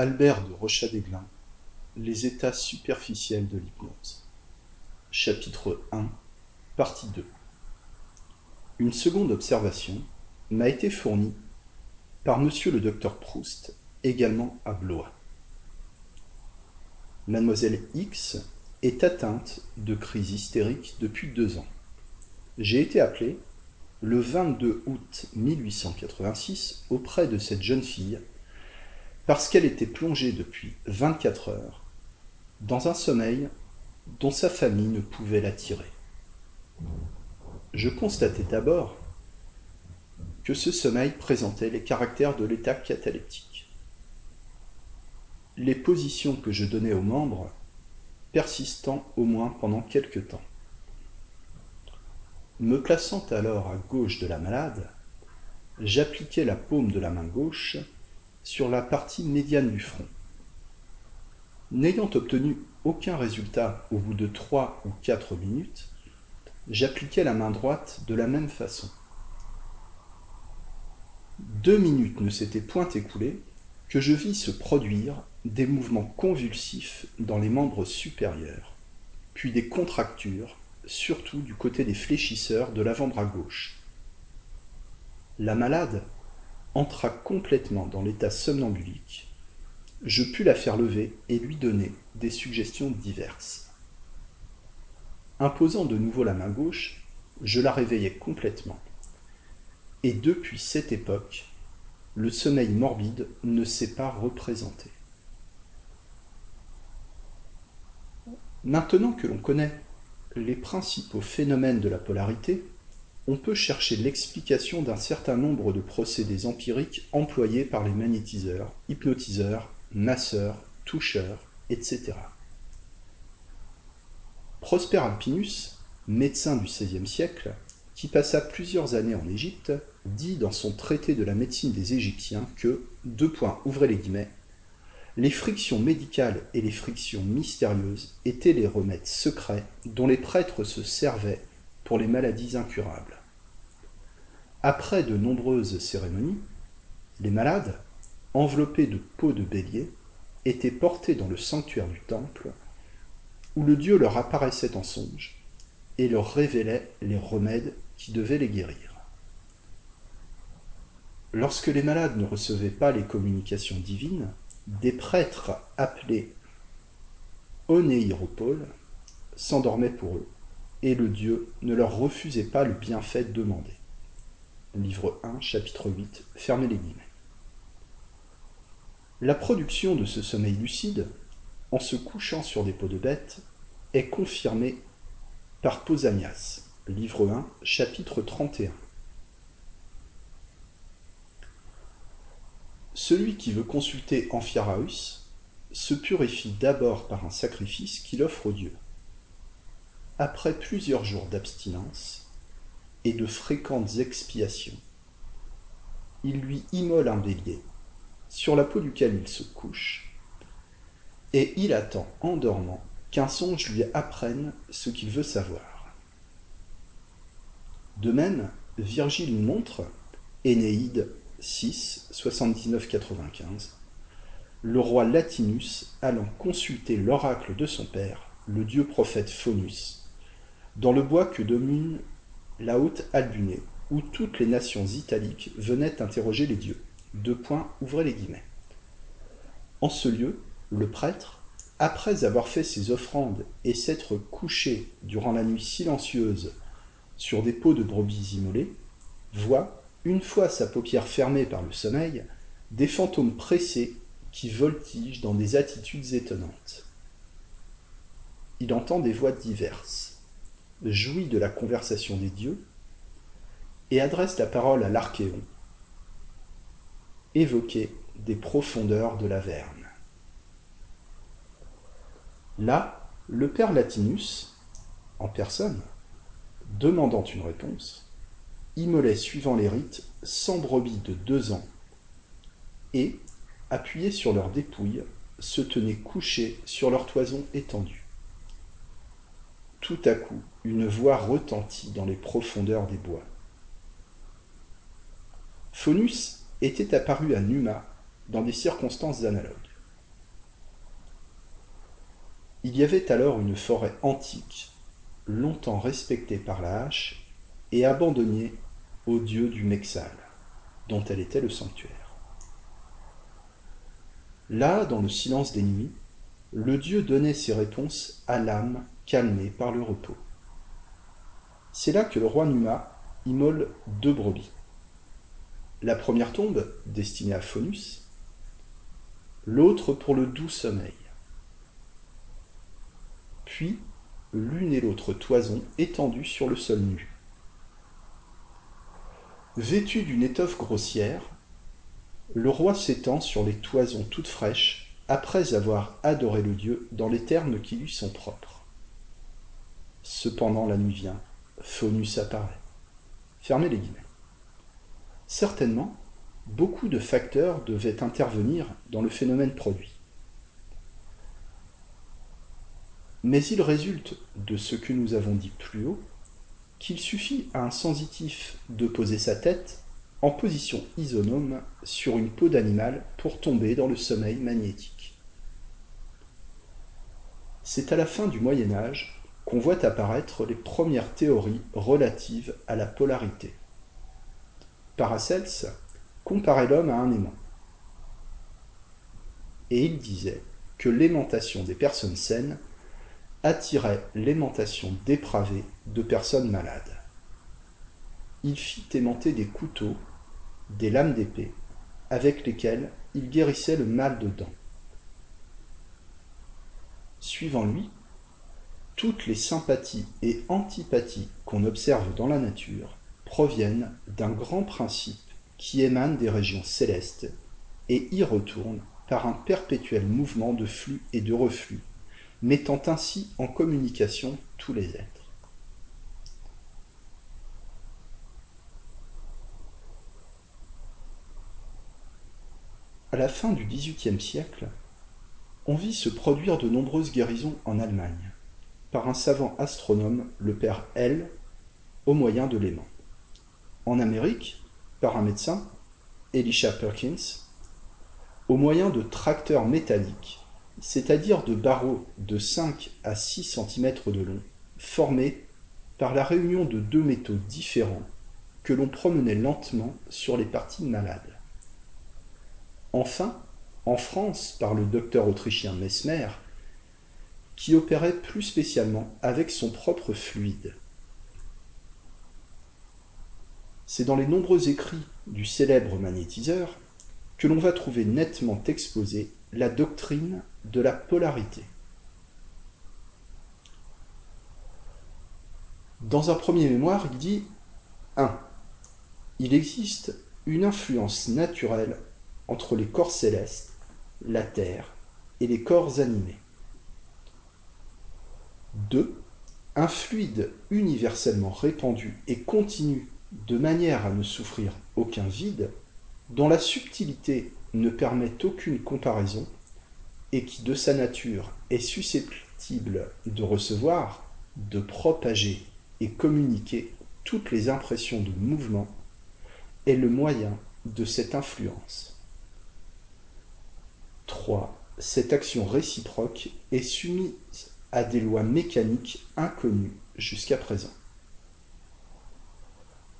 Albert de Rochadéglin Les états superficiels de l'hypnose Chapitre 1 Partie 2 Une seconde observation m'a été fournie par monsieur le docteur Proust, également à Blois. Mademoiselle X est atteinte de crise hystérique depuis deux ans. J'ai été appelé le 22 août 1886 auprès de cette jeune fille parce qu'elle était plongée depuis 24 heures dans un sommeil dont sa famille ne pouvait la tirer. Je constatai d'abord que ce sommeil présentait les caractères de l'état cataleptique. Les positions que je donnais aux membres persistant au moins pendant quelque temps. Me plaçant alors à gauche de la malade, j'appliquai la paume de la main gauche sur la partie médiane du front. N'ayant obtenu aucun résultat au bout de trois ou quatre minutes, j'appliquai la main droite de la même façon. Deux minutes ne s'étaient point écoulées que je vis se produire des mouvements convulsifs dans les membres supérieurs, puis des contractures, surtout du côté des fléchisseurs de l'avant-bras gauche. La malade entra complètement dans l'état somnambulique, je pus la faire lever et lui donner des suggestions diverses. Imposant de nouveau la main gauche, je la réveillai complètement. Et depuis cette époque, le sommeil morbide ne s'est pas représenté. Maintenant que l'on connaît les principaux phénomènes de la polarité, on peut chercher l'explication d'un certain nombre de procédés empiriques employés par les magnétiseurs, hypnotiseurs, masseurs, toucheurs, etc. Prosper Alpinus, médecin du XVIe siècle, qui passa plusieurs années en Égypte, dit dans son traité de la médecine des Égyptiens que, deux points, ouvrez les guillemets, les frictions médicales et les frictions mystérieuses étaient les remèdes secrets dont les prêtres se servaient pour les maladies incurables. Après de nombreuses cérémonies, les malades, enveloppés de peaux de bélier, étaient portés dans le sanctuaire du temple, où le dieu leur apparaissait en songe et leur révélait les remèdes qui devaient les guérir. Lorsque les malades ne recevaient pas les communications divines, des prêtres appelés onéiropoles s'endormaient pour eux, et le dieu ne leur refusait pas le bienfait demandé livre 1, chapitre 8, fermez les guillemets. La production de ce sommeil lucide, en se couchant sur des peaux de bête, est confirmée par Pausanias, livre 1, chapitre 31. Celui qui veut consulter Amphiaraüs se purifie d'abord par un sacrifice qu'il offre au Dieu. Après plusieurs jours d'abstinence, et de fréquentes expiations. Il lui immole un bélier, sur la peau duquel il se couche, et il attend, en dormant, qu'un songe lui apprenne ce qu'il veut savoir. De même, Virgile montre, Énéide 6, 79-95, le roi Latinus allant consulter l'oracle de son père, le dieu prophète Faunus, dans le bois que domine la haute albunée, où toutes les nations italiques venaient interroger les dieux. Deux points, ouvrez les guillemets. En ce lieu, le prêtre, après avoir fait ses offrandes et s'être couché durant la nuit silencieuse sur des peaux de brebis immolées, voit, une fois sa paupière fermée par le sommeil, des fantômes pressés qui voltigent dans des attitudes étonnantes. Il entend des voix diverses jouit de la conversation des dieux et adresse la parole à l'Archéon, évoquer des profondeurs de l'Averne. Là, le père Latinus, en personne, demandant une réponse, immolait suivant les rites cent brebis de deux ans et, appuyés sur leurs dépouilles, se tenaient couchés sur leur toison étendue. Tout à coup, une voix retentit dans les profondeurs des bois. Faunus était apparu à Numa dans des circonstances analogues. Il y avait alors une forêt antique, longtemps respectée par la hache et abandonnée au dieu du Mexal, dont elle était le sanctuaire. Là, dans le silence des nuits, le dieu donnait ses réponses à l'âme calmée par le repos. C'est là que le roi Numa immole deux brebis. La première tombe, destinée à Faunus, l'autre pour le doux sommeil. Puis, l'une et l'autre toison étendues sur le sol nu. Vêtu d'une étoffe grossière, le roi s'étend sur les toisons toutes fraîches après avoir adoré le dieu dans les termes qui lui sont propres. Cependant la nuit vient, Faunus apparaît. Fermez les guillemets. Certainement, beaucoup de facteurs devaient intervenir dans le phénomène produit. Mais il résulte de ce que nous avons dit plus haut qu'il suffit à un sensitif de poser sa tête en position isonome sur une peau d'animal pour tomber dans le sommeil magnétique. C'est à la fin du Moyen Âge qu'on voit apparaître les premières théories relatives à la polarité. Paracels comparait l'homme à un aimant. Et il disait que l'aimantation des personnes saines attirait l'aimantation dépravée de personnes malades. Il fit aimanter des couteaux, des lames d'épée, avec lesquelles il guérissait le mal de dents. Suivant lui, toutes les sympathies et antipathies qu'on observe dans la nature proviennent d'un grand principe qui émane des régions célestes et y retourne par un perpétuel mouvement de flux et de reflux, mettant ainsi en communication tous les êtres. À la fin du XVIIIe siècle, on vit se produire de nombreuses guérisons en Allemagne, par un savant astronome, le père L, au moyen de l'aimant. En Amérique, par un médecin, Elisha Perkins, au moyen de tracteurs métalliques, c'est-à-dire de barreaux de 5 à 6 cm de long, formés par la réunion de deux métaux différents que l'on promenait lentement sur les parties malades. Enfin, en France, par le docteur autrichien Mesmer, qui opérait plus spécialement avec son propre fluide. C'est dans les nombreux écrits du célèbre magnétiseur que l'on va trouver nettement exposée la doctrine de la polarité. Dans un premier mémoire, il dit 1. Il existe une influence naturelle entre les corps célestes, la Terre et les corps animés. 2. Un fluide universellement répandu et continu de manière à ne souffrir aucun vide, dont la subtilité ne permet aucune comparaison, et qui de sa nature est susceptible de recevoir, de propager et communiquer toutes les impressions de mouvement, est le moyen de cette influence. 3. Cette action réciproque est soumise à des lois mécaniques inconnues jusqu'à présent.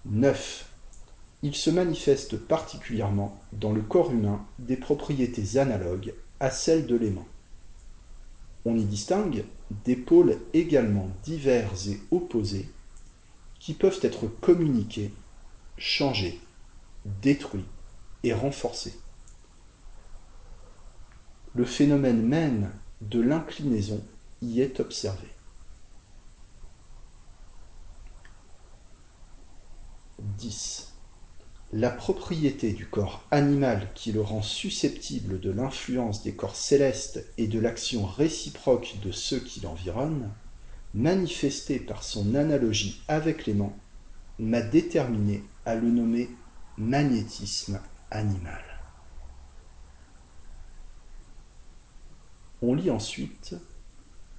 9. Il se manifeste particulièrement dans le corps humain des propriétés analogues à celles de l'aimant. On y distingue des pôles également divers et opposés qui peuvent être communiqués, changés, détruits et renforcés. Le phénomène même de l'inclinaison y est observé. 10. La propriété du corps animal qui le rend susceptible de l'influence des corps célestes et de l'action réciproque de ceux qui l'environnent, manifestée par son analogie avec l'aimant, m'a déterminé à le nommer magnétisme animal. On lit ensuite,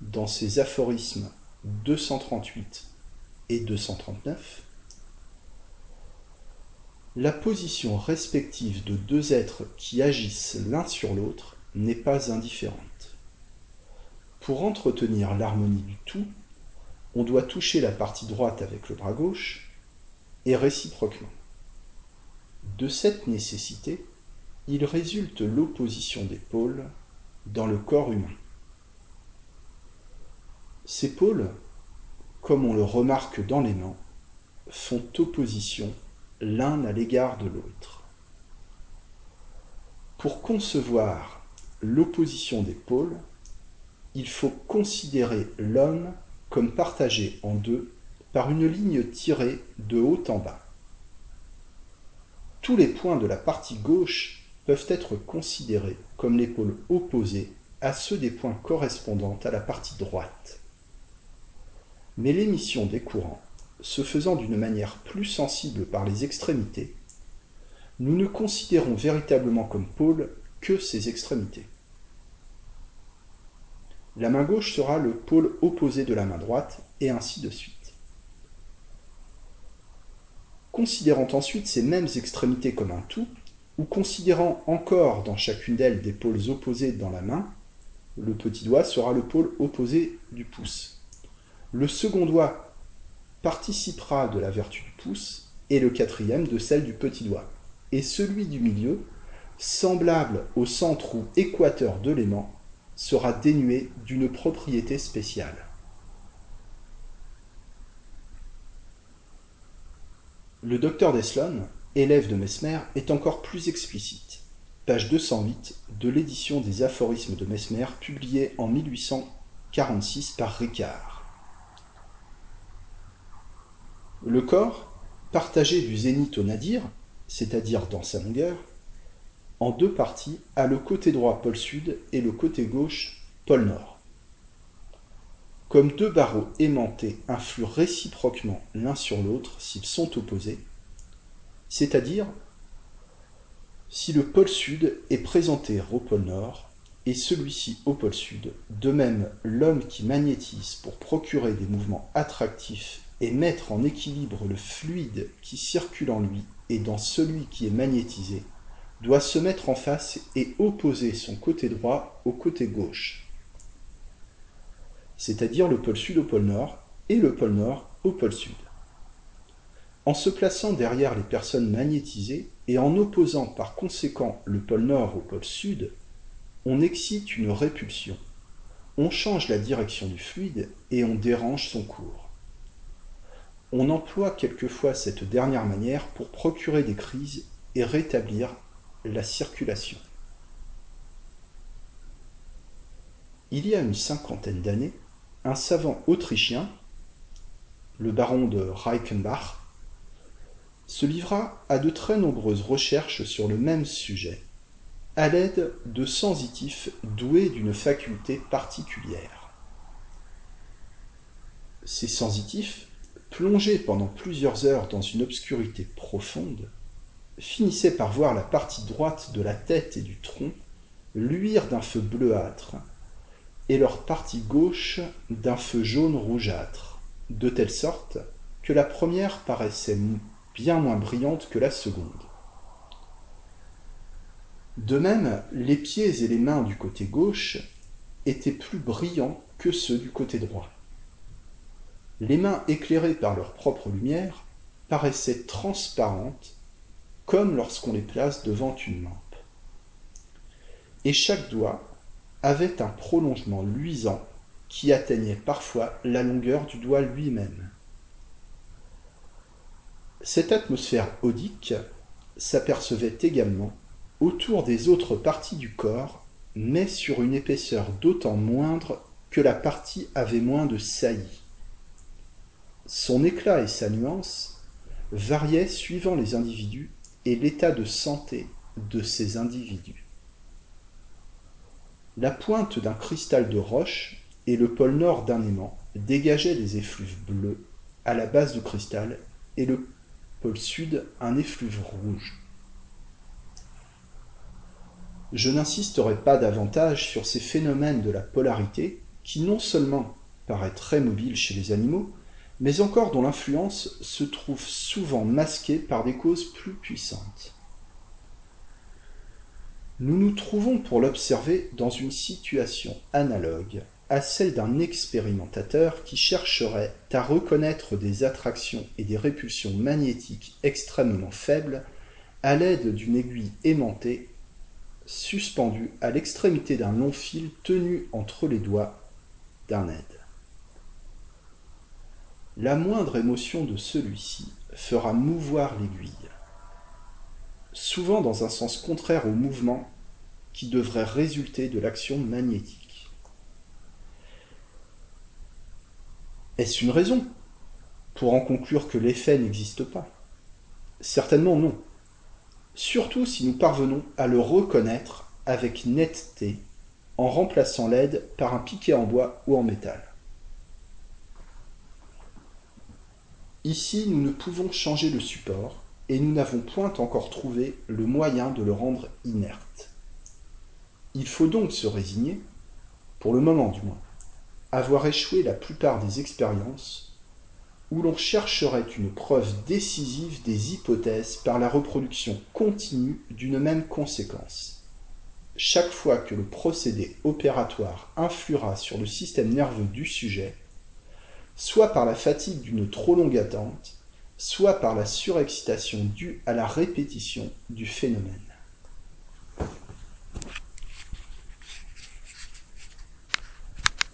dans ces aphorismes 238 et 239, la position respective de deux êtres qui agissent l'un sur l'autre n'est pas indifférente. Pour entretenir l'harmonie du tout, on doit toucher la partie droite avec le bras gauche et réciproquement. De cette nécessité, il résulte l'opposition des pôles dans le corps humain. Ces pôles, comme on le remarque dans l'aimant, font opposition l'un à l'égard de l'autre. Pour concevoir l'opposition des pôles, il faut considérer l'homme comme partagé en deux par une ligne tirée de haut en bas. Tous les points de la partie gauche peuvent être considérés comme les pôles opposés à ceux des points correspondants à la partie droite. Mais l'émission des courants, se faisant d'une manière plus sensible par les extrémités, nous ne considérons véritablement comme pôles que ces extrémités. La main gauche sera le pôle opposé de la main droite, et ainsi de suite. Considérant ensuite ces mêmes extrémités comme un tout, ou considérant encore dans chacune d'elles des pôles opposés dans la main, le petit doigt sera le pôle opposé du pouce. Le second doigt participera de la vertu du pouce et le quatrième de celle du petit doigt. Et celui du milieu, semblable au centre ou équateur de l'aimant, sera dénué d'une propriété spéciale. Le docteur Deslon, élève de Mesmer, est encore plus explicite. Page 208 de l'édition des aphorismes de Mesmer publiée en 1846 par Ricard. Le corps, partagé du zénith au nadir, c'est-à-dire dans sa longueur, en deux parties a le côté droit pôle sud et le côté gauche pôle nord. Comme deux barreaux aimantés influent réciproquement l'un sur l'autre s'ils sont opposés, c'est-à-dire si le pôle sud est présenté au pôle nord et celui-ci au pôle sud, de même l'homme qui magnétise pour procurer des mouvements attractifs et mettre en équilibre le fluide qui circule en lui et dans celui qui est magnétisé, doit se mettre en face et opposer son côté droit au côté gauche, c'est-à-dire le pôle sud au pôle nord et le pôle nord au pôle sud. En se plaçant derrière les personnes magnétisées et en opposant par conséquent le pôle nord au pôle sud, on excite une répulsion, on change la direction du fluide et on dérange son cours. On emploie quelquefois cette dernière manière pour procurer des crises et rétablir la circulation. Il y a une cinquantaine d'années, un savant autrichien, le baron de Reichenbach, se livra à de très nombreuses recherches sur le même sujet, à l'aide de sensitifs doués d'une faculté particulière. Ces sensitifs, plongés pendant plusieurs heures dans une obscurité profonde, finissaient par voir la partie droite de la tête et du tronc luire d'un feu bleuâtre, et leur partie gauche d'un feu jaune rougeâtre, de telle sorte que la première paraissait bien moins brillante que la seconde. De même, les pieds et les mains du côté gauche étaient plus brillants que ceux du côté droit. Les mains éclairées par leur propre lumière paraissaient transparentes comme lorsqu'on les place devant une lampe. Et chaque doigt avait un prolongement luisant qui atteignait parfois la longueur du doigt lui-même. Cette atmosphère odique s'apercevait également autour des autres parties du corps, mais sur une épaisseur d'autant moindre que la partie avait moins de saillie. Son éclat et sa nuance variaient suivant les individus et l'état de santé de ces individus. La pointe d'un cristal de roche et le pôle nord d'un aimant dégageaient des effluves bleus à la base du cristal et le pôle sud un effluve rouge. Je n'insisterai pas davantage sur ces phénomènes de la polarité qui non seulement paraît très mobile chez les animaux, mais encore dont l'influence se trouve souvent masquée par des causes plus puissantes. Nous nous trouvons pour l'observer dans une situation analogue à celle d'un expérimentateur qui chercherait à reconnaître des attractions et des répulsions magnétiques extrêmement faibles à l'aide d'une aiguille aimantée suspendue à l'extrémité d'un long fil tenu entre les doigts d'un aide. La moindre émotion de celui-ci fera mouvoir l'aiguille, souvent dans un sens contraire au mouvement qui devrait résulter de l'action magnétique. Est-ce une raison pour en conclure que l'effet n'existe pas? Certainement non. Surtout si nous parvenons à le reconnaître avec netteté en remplaçant l'aide par un piquet en bois ou en métal. Ici, nous ne pouvons changer le support et nous n'avons point encore trouvé le moyen de le rendre inerte. Il faut donc se résigner, pour le moment du moins, à voir échouer la plupart des expériences où l'on chercherait une preuve décisive des hypothèses par la reproduction continue d'une même conséquence. Chaque fois que le procédé opératoire influera sur le système nerveux du sujet, soit par la fatigue d'une trop longue attente, soit par la surexcitation due à la répétition du phénomène.